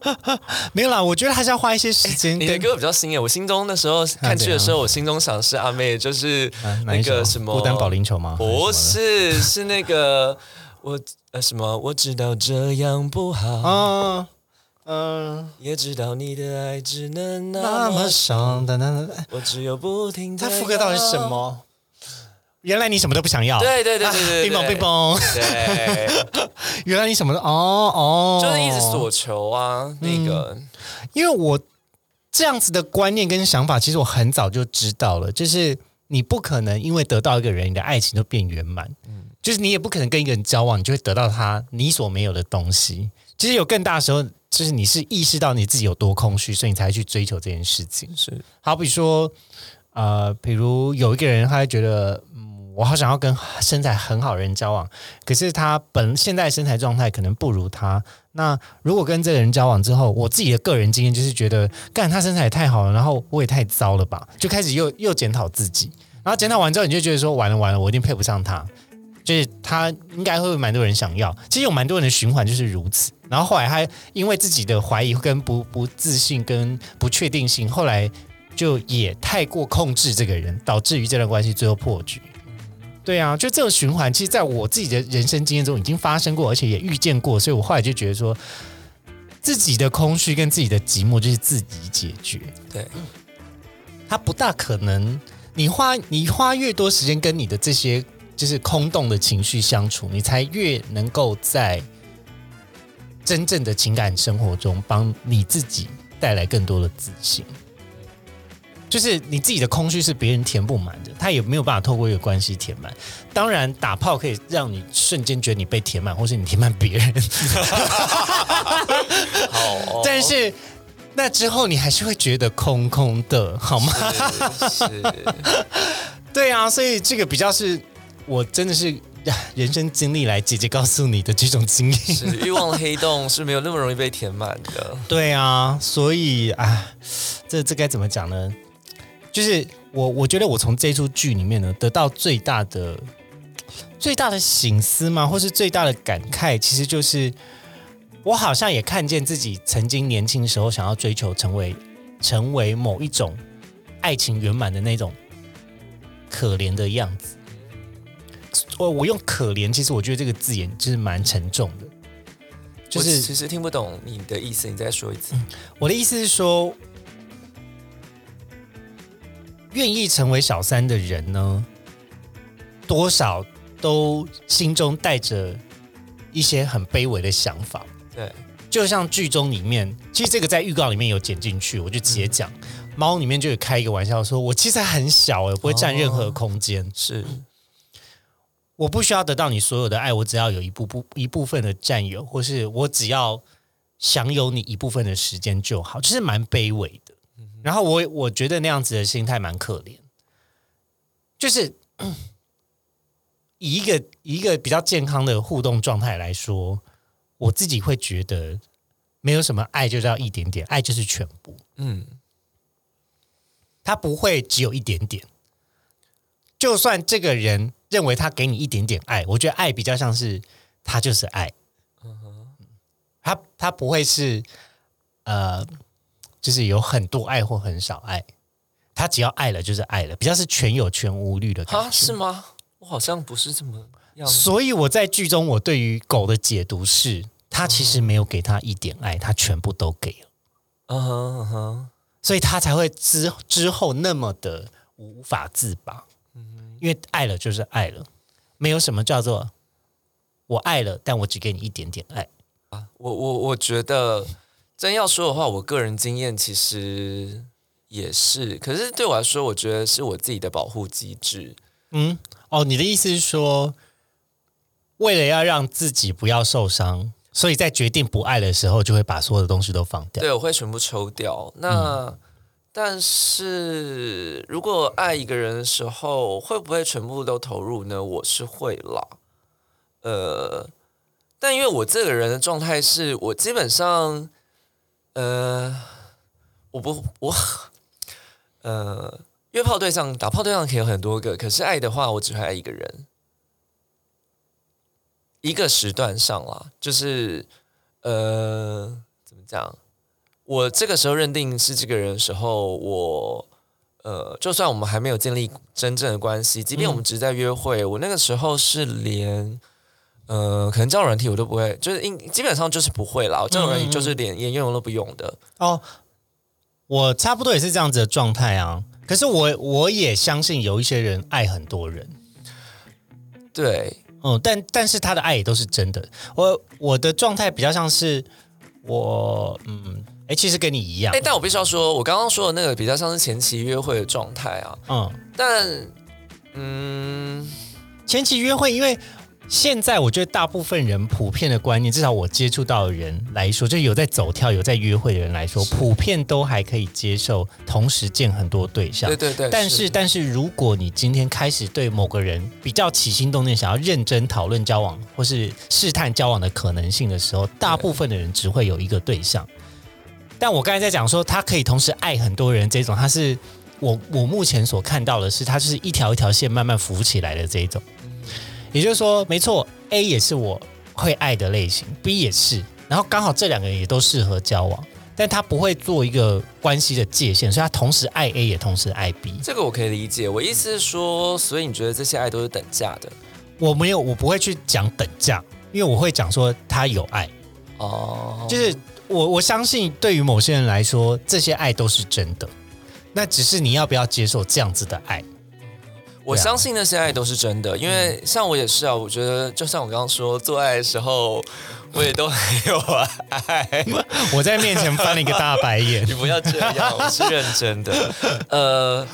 没有啦，我觉得还是要花一些时间跟你的歌比较新耶，我心中那时候看剧的时候，我心中想的是阿妹，就是那个什么孤单保龄球吗？不是，是那个我呃什么？我知道这样不好，啊，嗯，也知道你的爱只能那那么么少，伤的那，我只有不停的。他副歌到底是什？么？原来你什么都不想要，对对对对对，冰崩冰崩，对，原来你什么都哦哦，就是一直索求啊，那个。因为我这样子的观念跟想法，其实我很早就知道了，就是你不可能因为得到一个人，你的爱情就变圆满，就是你也不可能跟一个人交往，你就会得到他你所没有的东西。其实有更大的时候，就是你是意识到你自己有多空虚，所以你才会去追求这件事情。是好比说，呃，比如有一个人，他会觉得，嗯，我好想要跟身材很好的人交往，可是他本现在身材状态可能不如他。那如果跟这个人交往之后，我自己的个人经验就是觉得，干他身材也太好了，然后我也太糟了吧，就开始又又检讨自己，然后检讨完之后，你就觉得说，完了完了，我一定配不上他。就是他应该会有蛮多人想要，其实有蛮多人的循环就是如此。然后后来他因为自己的怀疑跟不不自信跟不确定性，后来就也太过控制这个人，导致于这段关系最后破局。对啊，就这种循环，其实在我自己的人生经验中已经发生过，而且也遇见过，所以我后来就觉得说，自己的空虚跟自己的寂寞就是自己解决，对，他不大可能。你花你花越多时间跟你的这些就是空洞的情绪相处，你才越能够在真正的情感生活中帮你自己带来更多的自信。就是你自己的空虚是别人填不满的，他也没有办法透过一个关系填满。当然，打炮可以让你瞬间觉得你被填满，或是你填满别人，但是那之后你还是会觉得空空的，好吗？是是 对啊，所以这个比较是我真的是呀人生经历来姐姐告诉你的这种经验。是，欲望的黑洞是没有那么容易被填满的。对啊，所以啊，这这该怎么讲呢？就是我我觉得我从这出剧里面呢得到最大的最大的醒思嘛，或是最大的感慨，其实就是我好像也看见自己曾经年轻时候想要追求成为成为某一种爱情圆满的那种可怜的样子。我我用可怜，其实我觉得这个字眼就是蛮沉重的，就是其实听不懂你的意思，你再说一次。我的意思是说，愿意成为小三的人呢，多少都心中带着一些很卑微的想法。对，就像剧中里面，其实这个在预告里面有剪进去，我就直接讲。猫里面就有开一个玩笑说，我其实很小，我不会占任何空间，是我不需要得到你所有的爱，我只要有一部部一部分的占有，或是我只要享有你一部分的时间就好，就是蛮卑微的。然后我我觉得那样子的心态蛮可怜，就是嗯以一个以一个比较健康的互动状态来说，我自己会觉得没有什么爱就是要一点点，爱就是全部，嗯，它不会只有一点点。就算这个人认为他给你一点点爱，我觉得爱比较像是他就是爱，嗯哼他他不会是呃，就是有很多爱或很少爱，他他只要爱了就是爱了，比较是全有全无虑的感啊，觉。是吗？我好像不是这么样。所以我在剧中，我对于狗的解读是，他其实没有给他一点爱，他全部都给了，嗯哼嗯哼，所以他才会之之后那么的无法自拔。因为爱了就是爱了，没有什么叫做我爱了，但我只给你一点点爱啊。我我我觉得真要说的话，我个人经验其实也是，可是对我来说，我觉得是我自己的保护机制。嗯，哦，你的意思是说，为了要让自己不要受伤，所以在决定不爱的时候，就会把所有的东西都放掉。对，我会全部抽掉。那、但是如果爱一个人的时候，会不会全部都投入呢？我是会啦。呃，但因为我这个人的状态是我基本上，呃，我不我呃，约炮对象、打炮对象可以有很多个，可是爱的话，我只会爱一个人。一个时段上啦，就是呃，怎么讲？我这个时候认定是这个人的时候，我呃，就算我们还没有建立真正的关系，即便我们只是在约会，我那个时候是连呃，可能交友软体我都不会，就是应基本上就是不会啦。我交友软体就是连连用都不用的。哦，我差不多也是这样子的状态啊。可是我我也相信有一些人爱很多人，对，嗯，但但是他的爱也都是真的。我我的状态比较像是我，嗯，哎，其实跟你一样哎、，但我必须要说，我刚刚说的那个比较像是前期约会的状态啊，嗯，但嗯，前期约会，因为现在我觉得大部分人普遍的观念，至少我接触到的人来说，就有在走跳、有在约会的人来说，普遍都还可以接受同时见很多对象对。对对，但是，但是如果你今天开始对某个人比较起心动念，想要认真讨论交往或是试探交往的可能性的时候，大部分的人只会有一个对象。但我刚才在讲说，他可以同时爱很多人，这种他是我我目前所看到的是，他就是一条一条线慢慢浮起来的这一种。也就是说，没错，A 也是我会爱的类型，B 也是，然后刚好这两个人也都适合交往，但他不会做一个关系的界限，所以他同时爱 A 也同时爱 B。这个我可以理解。我意思是说，所以你觉得这些爱都是等价的我没有，我不会去讲等价，因为我会讲说他有爱，哦？就是我我相信对于某些人来说，这些爱都是真的，那只是你要不要接受这样子的爱。我相信那些爱都是真的，因为嗯像我也是啊。我觉得，就像我刚刚说，做爱的时候，我也都很有爱。我在面前翻了一个大白眼 你，不要这样，我是认真的。呃，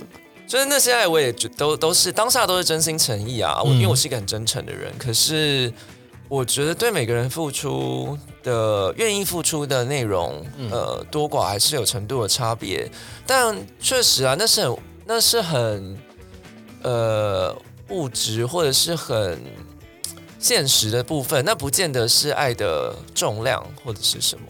就是那些爱，我也觉都都是当下都是真心诚意啊。我、因为我是一个很真诚的人，可是我觉得对每个人付出的愿意付出的内容，呃，多寡还是有程度的差别。但确实啊，那是很那是很呃物质或者是很。现实的部分，那不见得是爱的重量或者是什么。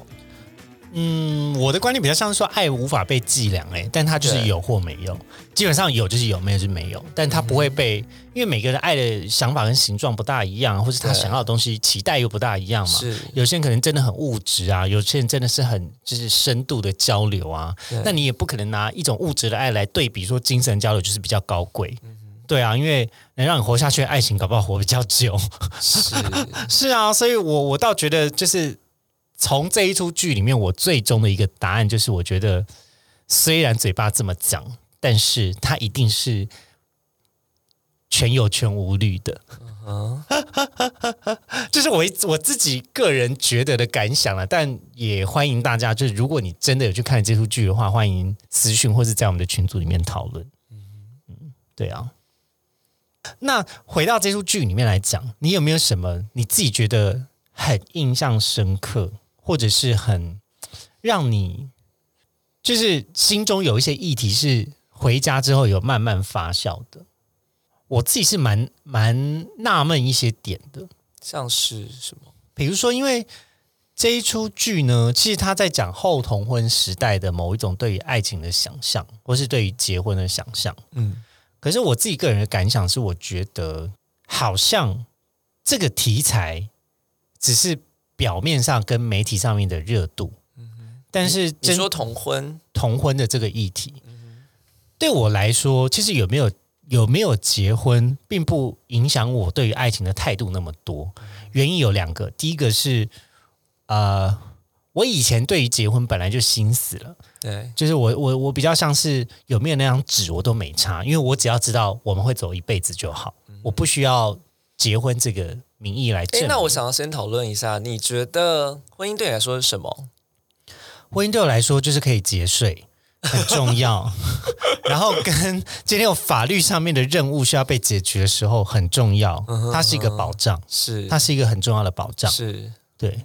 嗯，我的观点比较像是说，爱无法被计量，哎，但它就是有或没有，基本上有就是有，没有就是没有，但他不会被，因为每个人爱的想法跟形状不大一样，或是他想要的东西期待又不大一样嘛。是。有些人可能真的很物质啊，有些人真的是很就是深度的交流啊，那你也不可能拿一种物质的爱来对比说精神交流就是比较高贵。嗯对啊，因为能让你活下去的爱情，搞不好活比较久。是，是啊，所以我我倒觉得，就是从这一出剧里面，我最终的一个答案就是，我觉得虽然嘴巴这么讲，但是他一定是全有全无虑的。嗯，这是我我自己个人觉得的感想了，但也欢迎大家，就是如果你真的有去看这出剧的话，欢迎私讯或是在我们的群组里面讨论。嗯，对啊。那回到这出剧里面来讲，你有没有什么你自己觉得很印象深刻，或者是很让你就是心中有一些议题是回家之后有慢慢发酵的？我自己是蛮蛮纳闷一些点的，像是什么？比如说，因为这一出剧呢，其实他在讲后同婚时代的某一种对于爱情的想象，或是对于结婚的想象。嗯，可是我自己个人的感想是，我觉得好像这个题材只是表面上跟媒体上面的热度，嗯但是你真说同婚，同婚的这个议题，对我来说，其实有没有有没有结婚，并不影响我对于爱情的态度那么多。原因有两个，第一个是呃，我以前对于结婚本来就心死了，对，就是我我我比较像是有没有那张纸我都没差，因为我只要知道我们会走一辈子就好，我不需要结婚这个名义来证哎，明。那我想要先讨论一下，你觉得婚姻对你来说是什么？婚姻对我来说就是可以节税，很重要。然后跟今天有法律上面的任务需要被解决的时候很重要，它是一个保障，是。它是一个很重要的保障。是，对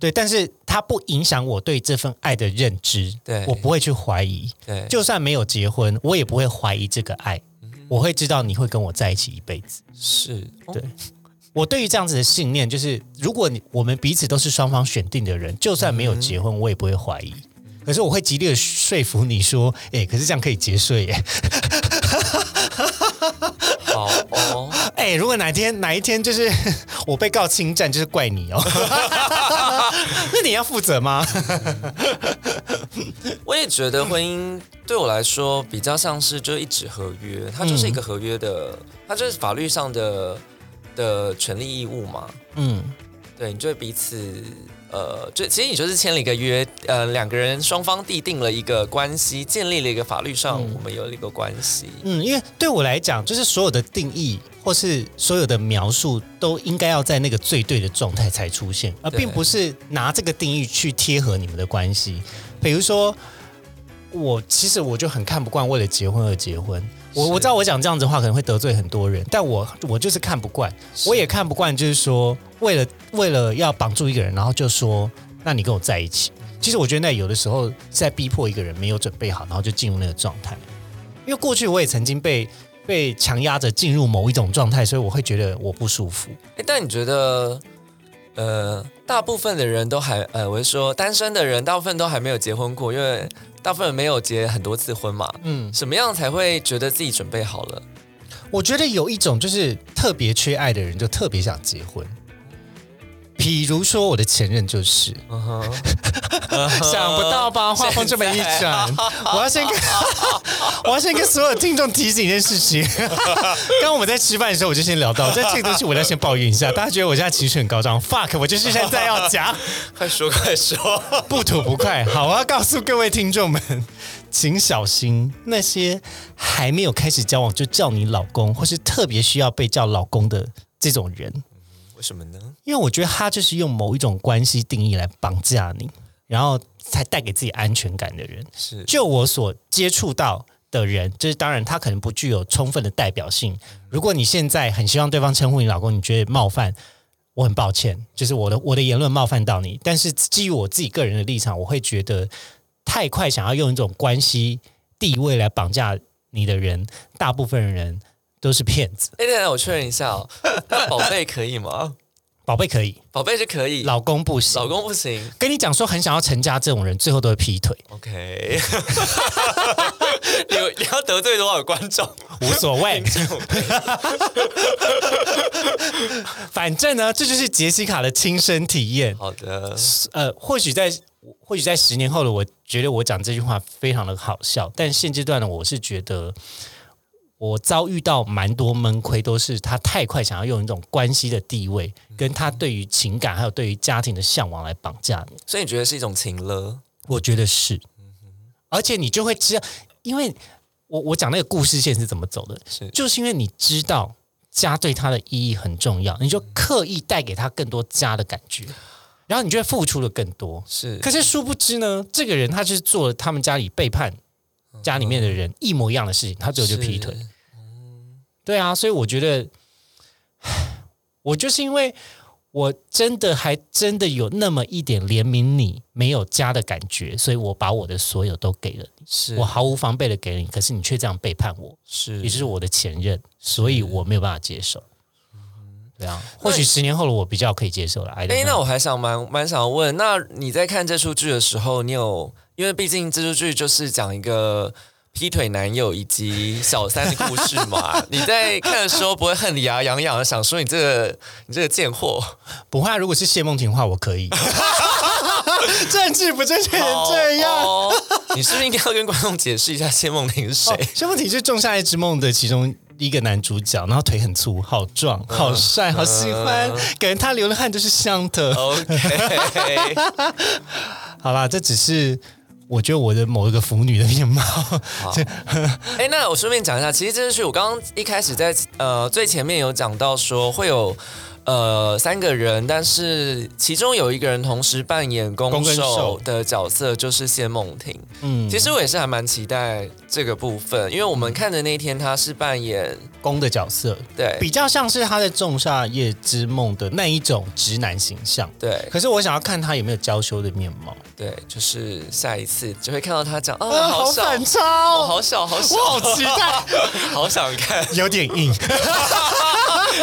对，但是它不影响我对这份爱的认知，对。我不会去怀疑。对，就算没有结婚，我也不会怀疑这个爱，我会知道你会跟我在一起一辈子。是，哦。对。我对于这样子的信念，就是如果你我们彼此都是双方选定的人，就算没有结婚，我也不会怀疑。可是我会极力的说服你说，哎、可是这样可以节税耶。好哦。哎、如果哪天哪一天就是 我被告侵占，就是怪你哦。那你要负责吗？我也觉得婚姻对我来说比较像是就一纸合约，它就是一个合约的，它就是法律上的的权利义务嘛。嗯，对，你就会彼此呃，就其实你就是签了一个约，呃，两个人双方缔定了一个关系，建立了一个法律上我们有了一个关系。嗯，因为对我来讲，就是所有的定义或是所有的描述，都应该要在那个最对的状态才出现，而并不是拿这个定义去贴合你们的关系。比如说，我其实我就很看不惯为了结婚而结婚。我我知道我讲这样子的话可能会得罪很多人，但我我就是看不惯，我也看不惯，就是说为了为了要绑住一个人，然后就说那你跟我在一起。其实我觉得那有的时候是在逼迫一个人没有准备好，然后就进入那个状态。因为过去我也曾经被被强压着进入某一种状态，所以我会觉得我不舒服。哎，但你觉得，呃，大部分的人都还，呃，我是说单身的人，大部分都还没有结婚过，因为大部分人没有结很多次婚嘛。嗯，什么样才会觉得自己准备好了？我觉得有一种就是特别缺爱的人，就特别想结婚。比如说我的前任就是，想不到吧？画风这么一转，我要先跟 我要先跟所有听众提醒一件事情。刚刚我们在吃饭的时候，我就先聊到，这这个东西我要先抱怨一下，大家觉得我现在情绪很高涨，fuck，我就是现在要讲。快说快说！不吐不快。好，我要告诉各位听众们，请小心那些还没有开始交往就叫你老公，或是特别需要被叫老公的这种人，为什么呢？因为我觉得他就是用某一种关系定义来绑架你，然后才带给自己安全感的人。是就我所接触到的人，就是当然他可能不具有充分的代表性。如果你现在很希望对方称呼你老公，你觉得冒犯，我很抱歉，就是我的我的言论冒犯到你。但是基于我自己个人的立场，我会觉得太快想要用一种关系地位来绑架你的人，大部分人都是骗子。哎，等等，我确认一下哦，那宝贝可以吗？宝贝可以，宝贝是可以，老公不行。老公不行。跟你讲说很想要成家这种人，最后都会劈腿，OK，你你要得罪多少观众？无所谓。反正呢，这就是杰西卡的亲身体验。好的，呃，或许在或许在十年后的我，觉得我讲这句话非常的好笑，但现阶段呢，我是觉得我遭遇到蛮多闷亏，都是他太快想要用一种关系的地位，跟他对于情感还有对于家庭的向往来绑架你。所以你觉得是一种情勒？我觉得是，而且你就会知道，因为我我讲那个故事线是怎么走的，是就是因为你知道家对他的意义很重要，你就刻意带给他更多家的感觉，然后你就会付出的更多。是，可是殊不知呢，这个人他就是做了他们家里背叛家里面的人一模一样的事情，他最后就劈腿。是。对啊，所以我觉得，我就是因为我真的还真的有那么一点怜悯你没有家的感觉，所以我把我的所有都给了你，是，我毫无防备的给了你，可是你却这样背叛我，是，也就是我的前任，所以我没有办法接受。对啊，或许十年后的我比较可以接受了。哎哎，那我还想蛮蛮想问，那你在看这出剧的时候，你有因为毕竟这出剧就是讲一个劈腿男友以及小三的故事嘛，你在看的时候不会恨得牙痒痒的，想说你这个你这个贱货，不会啊，如果是谢梦婷的话，我可以。政治不正确成这样。哦你是不是应该要跟观众解释一下谢梦婷是谁？哦谢梦婷是《仲夏夜之梦》的其中一个男主角，然后腿很粗，好壮，好帅，好喜欢，感觉他流的汗都是香的。OK，好啦，这只是我觉得我的某一个腐女的面貌。哎，那我顺便讲一下，其实这是我刚刚一开始在呃最前面有讲到说会有。呃，三个人，但是其中有一个人同时扮演攻攻跟受受的角色，就是谢梦婷。嗯，其实我也是还蛮期待这个部分，因为我们看的那天他是扮演公的角色对比较像是他在《仲夏夜之梦》的那一种直男形象。对可是我想要看他有没有娇羞的面貌。对，就是下一次就会看到他讲啊，啊，好小，反哦，超，好小，好小，我好期待，好想看。有点硬。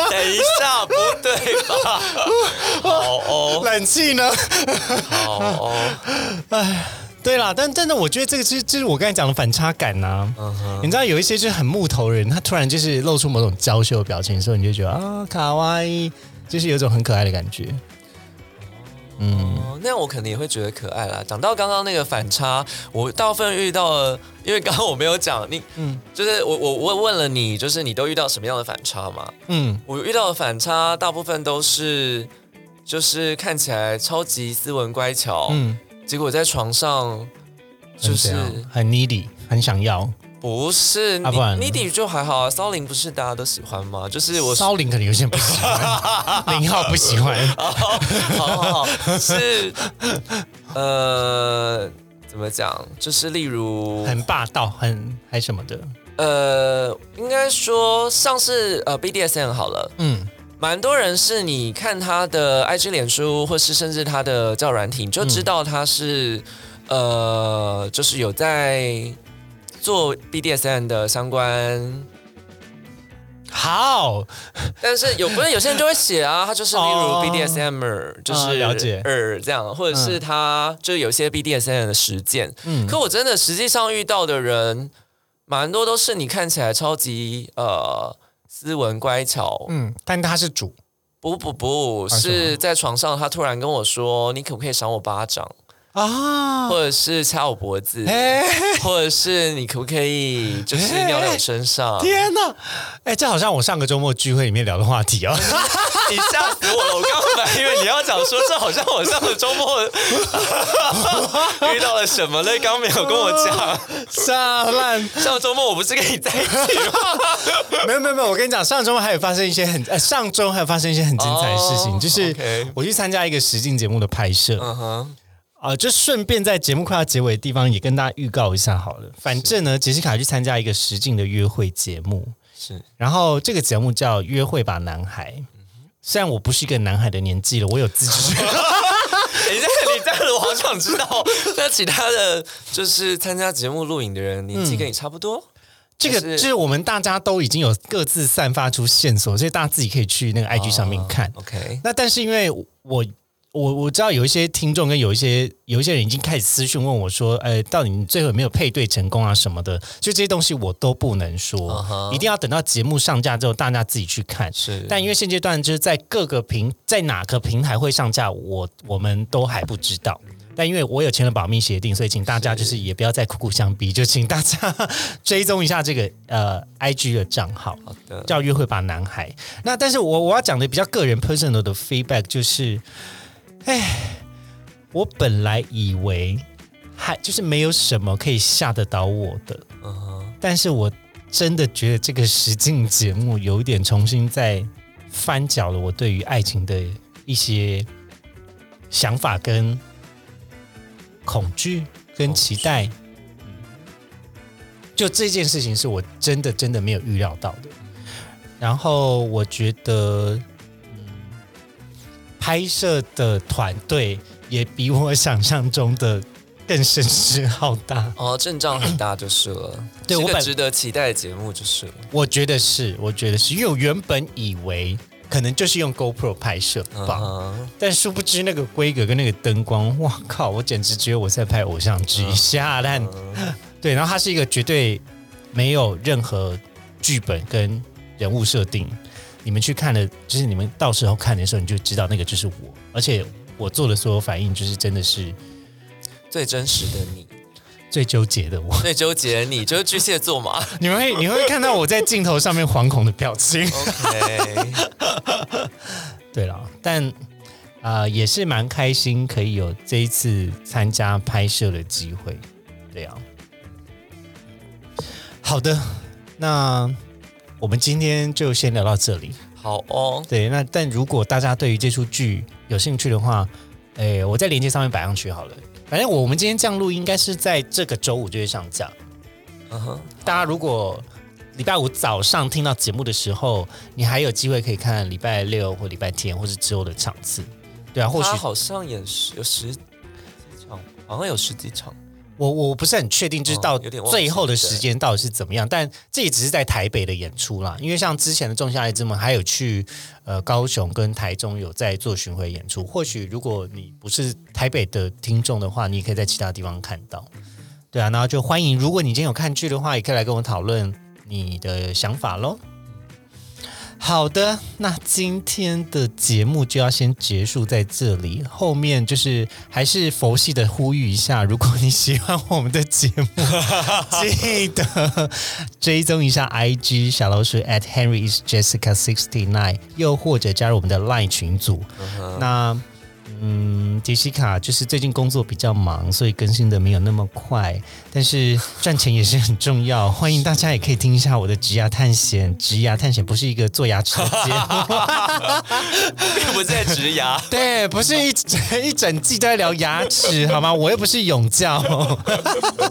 等一下，不对吧？好哦，冷气呢？好哦，对啦，但真的，我觉得这个就是就是我刚才讲的反差感呐、你知道有一些就是很木头人，他突然就是露出某种娇羞的表情的时候，你就觉得啊，卡哇伊，就是有一种很可爱的感觉。嗯，那样我可能也会觉得可爱啦。讲到刚刚那个反差，我大部分遇到了，因为刚刚我没有讲，你嗯，就是我我我问了你，就是你都遇到什么样的反差嘛？嗯，我遇到的反差大部分都是，就是看起来超级斯文乖巧，嗯，结果在床上就是很 needy，很想要。不是啊不然呢你你底就还好啊，骚灵不是大家都喜欢吗？就是我骚灵可能有些人不喜欢，零号不喜欢。好好好，是呃，怎么讲？就是例如，很霸道，很还什么的。呃，应该说像是呃 BDSM 好了，嗯，蛮多人是你看他的 IG、脸书，或是甚至他的教软体，你就知道他是、呃，就是有在做 BDSM 的相关。好，但是有不是有些人就会写啊，他就是例如哦 BDSMer，、就是这样，或者是他就有些 BDSM 的实践。嗯可我真的实际上遇到的人，蛮多都是你看起来超级呃斯文乖巧，嗯，但他是主。不不不是在床上，他突然跟我说：“你可不可以赏我巴掌，啊，或者是掐我脖子，哎，或者是你可不可以就是尿在我身上？”天哪！哎，这好像我上个周末聚会里面聊的话题哦。你吓死我了！我刚刚本来以为你要讲说，这好像我上个周末 遇到了什么嘞，刚刚没有跟我讲。炸烂！上周末我不是跟你在一起吗？没有没有没有，我跟你讲，上周末还有发生一些很呃，上周还有发生一些很精彩的事情，哦就是我去参加一个实境节目的拍摄，嗯哼，啊，就顺便在节目快要结尾的地方也跟大家预告一下好了。反正呢，杰西卡去参加一个实境的约会节目，是然后这个节目叫《约会吧男孩》。虽然我不是一个男孩的年纪了，我有自知，等一下，你这样子，我好想知道，那其他的就是参加节目录影的人，年纪跟你差不多？这个就是就是我们大家都已经有各自散发出线索，所以大家自己可以去那个 IG 上面看。OK，那但是因为我我我知道有一些听众跟有一些有一些人已经开始私讯问我说，呃，到底你最后有没有配对成功啊什么的？就这些东西我都不能说一定要等到节目上架之后大家自己去看。是但因为现阶段就是在各个平在哪个平台会上架，我我们都还不知道。但因为我有签了保密协定，所以请大家就是也不要再苦苦相逼，就请大家 追踪一下这个呃 IG 的账号。好的，叫约会吧男孩。那但是我我要讲的比较个人 personal 的 feedback 就是，哎，我本来以为还就是没有什么可以吓得倒我的，嗯哼，但是我真的觉得这个实境节目有一点重新在翻搅了我对于爱情的一些想法跟恐惧跟期待。就这件事情是我真的真的没有预料到的。然后我觉得，嗯，拍摄的团队也比我想象中的更声势浩大。哦，阵仗很大就是了，对我值得期待的节目就是了。我觉得是，我觉得是，因为我原本以为可能就是用 GoPro 拍摄吧，嗯但殊不知那个规格跟那个灯光，哇靠！我简直觉得我在拍偶像剧，下烂。对，然后它是一个绝对没有任何剧本跟人物设定，你们去看的，就是你们到时候看的时候，你就知道那个就是我，而且我做的所有反应，就是真的是最真实的你，最纠结的我。最纠结的你就是巨蟹座嘛。你们会你会看到我在镜头上面惶恐的表情。OK，对了，但啊、呃也是蛮开心，可以有这一次参加拍摄的机会。对啊，好的，那我们今天就先聊到这里。好哦，对，那但如果大家对于这出剧有兴趣的话，诶，我在链接上面摆上去好了。反正我们今天降录应该是在这个周五就会上架。嗯哼，大家如果礼拜五早上听到节目的时候，你还有机会可以看礼拜六或礼拜天或是之后的场次。对啊，或许好像演十有十几场，好像有十几场。我我不是很确定，就是到最后的时间到底是怎么样，但这也只是在台北的演出啦。因为像之前的《仲夏夜之梦》还有去呃高雄跟台中有在做巡回演出。或许如果你不是台北的听众的话，你也可以在其他地方看到。对啊，然后就欢迎，如果你今天有看剧的话，也可以来跟我讨论你的想法喽。好的，那今天的节目就要先结束在这里。后面就是还是佛系的呼吁一下，如果你喜欢我们的节目，记得追踪一下 IG 小老鼠 at Henry is Jessica sixty nine，又或者加入我们的 LINE 群组。那嗯，杰西卡就是最近工作比较忙，所以更新的没有那么快，但是赚钱也是很重要。欢迎大家也可以听一下我的植牙探险。植牙探险不是一个做牙齿的节目，并不是在植牙。对，不是一整一整季都在聊牙齿，好吗？我又不是永教。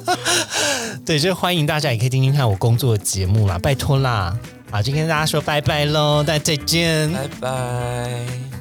对，就欢迎大家也可以听听看我工作的节目啦，拜托啦。好，今天跟大家说拜拜喽，大家再见。拜拜。